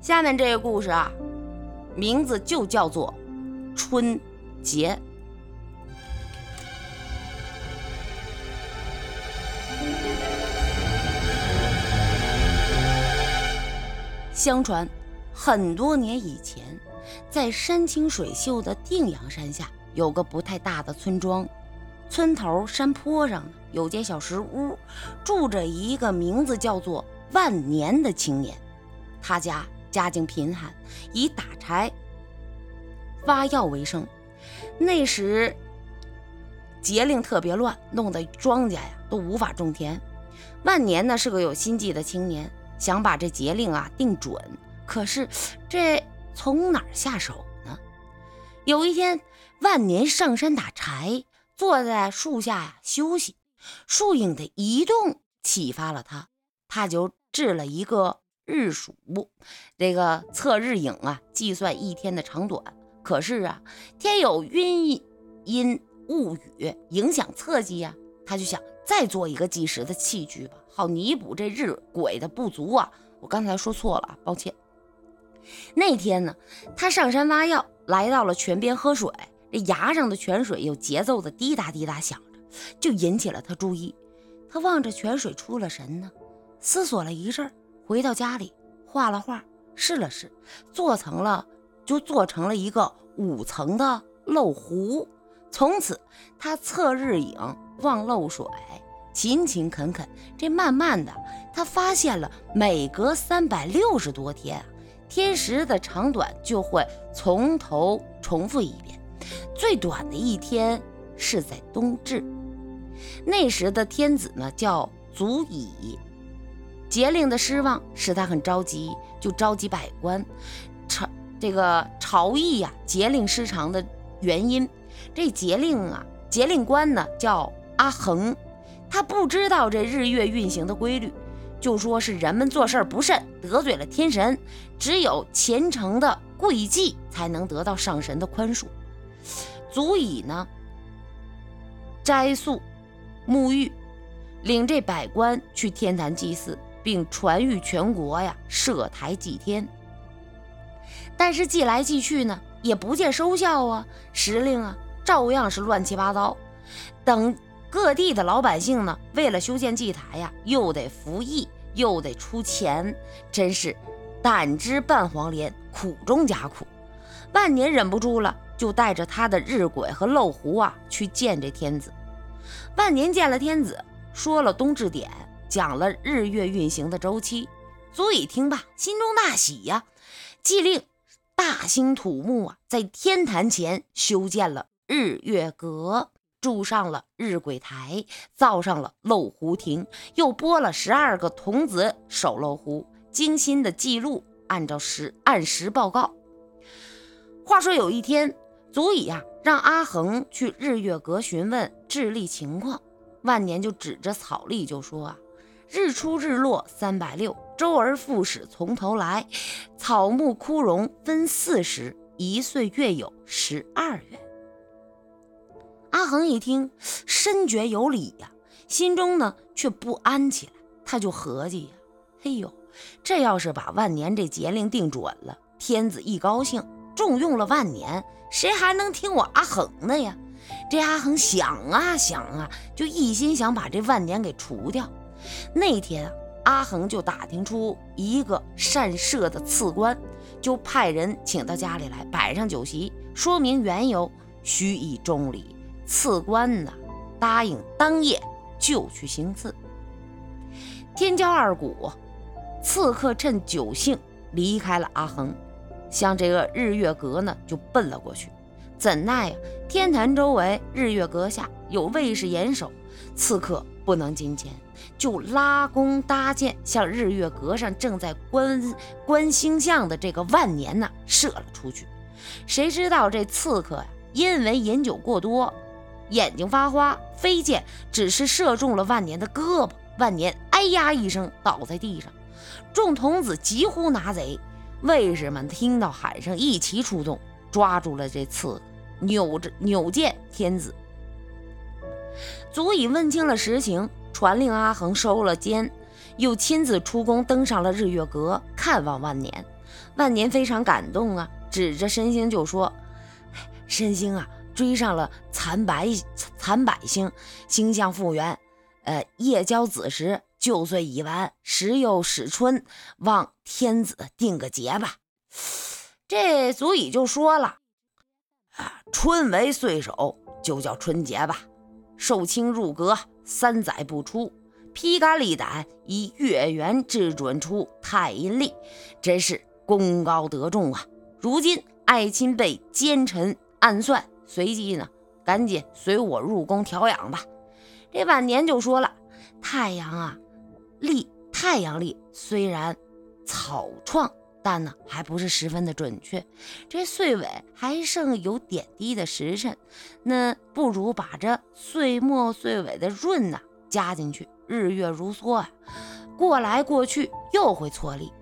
下面这个故事啊，名字就叫做春节。相传，很多年以前，在山清水秀的定阳山下，有个不太大的村庄。村头山坡上呢，有间小石屋，住着一个名字叫做万年的青年。他家家境贫寒，以打柴、挖药为生。那时节令特别乱，弄得庄稼呀都无法种田。万年呢是个有心计的青年，想把这节令啊定准，可是这从哪儿下手呢？有一天，万年上山打柴。坐在树下呀休息，树影的移动启发了他，他就制了一个日数，这个测日影啊，计算一天的长短。可是啊，天有阴阴雾雨，影响测计呀，他就想再做一个计时的器具吧，好弥补这日晷的不足啊。我刚才说错了啊，抱歉。那天呢，他上山挖药，来到了泉边喝水。这崖上的泉水有节奏的滴答滴答响着，就引起了他注意。他望着泉水出了神呢，思索了一阵儿，回到家里画了画，试了试，做成了，就做成了一个五层的漏壶。从此，他测日影望漏水，勤勤恳恳。这慢慢的，他发现了每隔三百六十多天，天时的长短就会从头重复一遍。最短的一天是在冬至，那时的天子呢叫祖乙，节令的失望使他很着急，就召集百官，朝这个朝议呀节令失常的原因。这节令啊，节令官呢叫阿衡，他不知道这日月运行的规律，就说是人们做事不慎得罪了天神，只有虔诚的跪祭才能得到上神的宽恕。足以呢，斋宿、沐浴，领这百官去天坛祭祀，并传谕全国呀，设台祭天。但是祭来祭去呢，也不见收效啊，时令啊，照样是乱七八糟。等各地的老百姓呢，为了修建祭台呀，又得服役，又得出钱，真是胆汁半黄连，苦中加苦。万年忍不住了。就带着他的日晷和漏壶啊，去见这天子。万年见了天子，说了冬至点，讲了日月运行的周期。足以听罢，心中大喜呀，既令大兴土木啊，在天坛前修建了日月阁，筑上了日晷台，造上了漏壶亭，又拨了十二个童子守漏壶，精心的记录，按照时按时报告。话说有一天。足以呀，让阿衡去日月阁询问智力情况。万年就指着草历就说啊：“日出日落三百六，周而复始从头来。草木枯荣分四时，一岁月有十二月。”阿衡一听，深觉有理呀，心中呢却不安起来。他就合计呀：“嘿呦，这要是把万年这节令定准了，天子一高兴，重用了万年。”谁还能听我阿恒的呀？这阿恒想啊想啊，就一心想把这万年给除掉。那天啊，阿恒就打听出一个善射的刺官，就派人请到家里来，摆上酒席，说明缘由，许以重礼。刺官呢，答应当夜就去行刺。天骄二鼓，刺客趁酒兴离开了阿恒。向这个日月阁呢，就奔了过去。怎奈呀，天坛周围日月阁下有卫士严守，刺客不能近前，就拉弓搭箭，向日月阁上正在观观星象的这个万年呢射了出去。谁知道这刺客呀，因为饮酒过多，眼睛发花，飞箭只是射中了万年的胳膊，万年哎呀一声倒在地上。众童子急呼拿贼。卫士们听到喊声，一齐出动，抓住了这刺客，扭着扭见天子，足以问清了实情，传令阿衡收了监，又亲自出宫登上了日月阁看望万年。万年非常感动啊，指着申星就说：“申星啊，追上了残百残百星，星象复原。呃，夜交子时，旧岁已完，时又始春，望天子定个节吧。”这足以就说了：“啊，春为岁首，就叫春节吧。寿卿入阁，三载不出。”披肝沥胆，以月圆之准出太阴历，真是功高德重啊！如今爱卿被奸臣暗算，随即呢，赶紧随我入宫调养吧。这晚年就说了：“太阳啊，历太阳历虽然草创，但呢还不是十分的准确。这岁尾还剩有点滴的时辰，那不如把这岁末岁尾的闰呢加进去。”日月如梭啊，过来过去又会错历。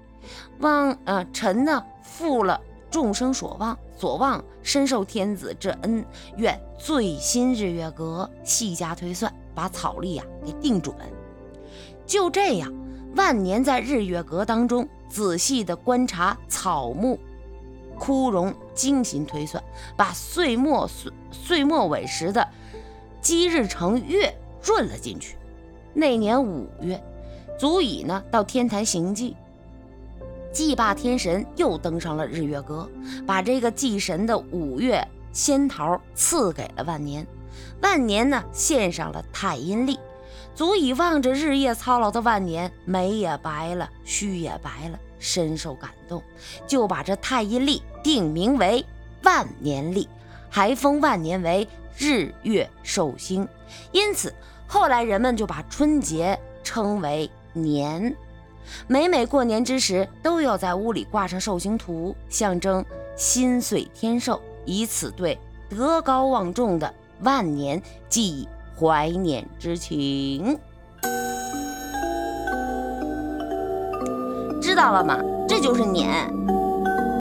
望呃臣呢负了众生所望，所望深受天子之恩，愿最新日月阁细加推算，把草历啊给定准。就这样，万年在日月阁当中仔细的观察草木枯荣，精心推算，把岁末岁岁末尾时的积日成月润了进去。那年五月，足以呢到天台行祭。祭罢天神，又登上了日月阁，把这个祭神的五月仙桃赐给了万年。万年呢献上了太阴历，足以望着日夜操劳的万年，眉也白了，须也白了，深受感动，就把这太阴历定名为万年历，还封万年为日月寿星。因此。后来人们就把春节称为年，每每过年之时，都要在屋里挂上寿星图，象征心岁天寿，以此对德高望重的万年寄以怀念之情。知道了吗？这就是年。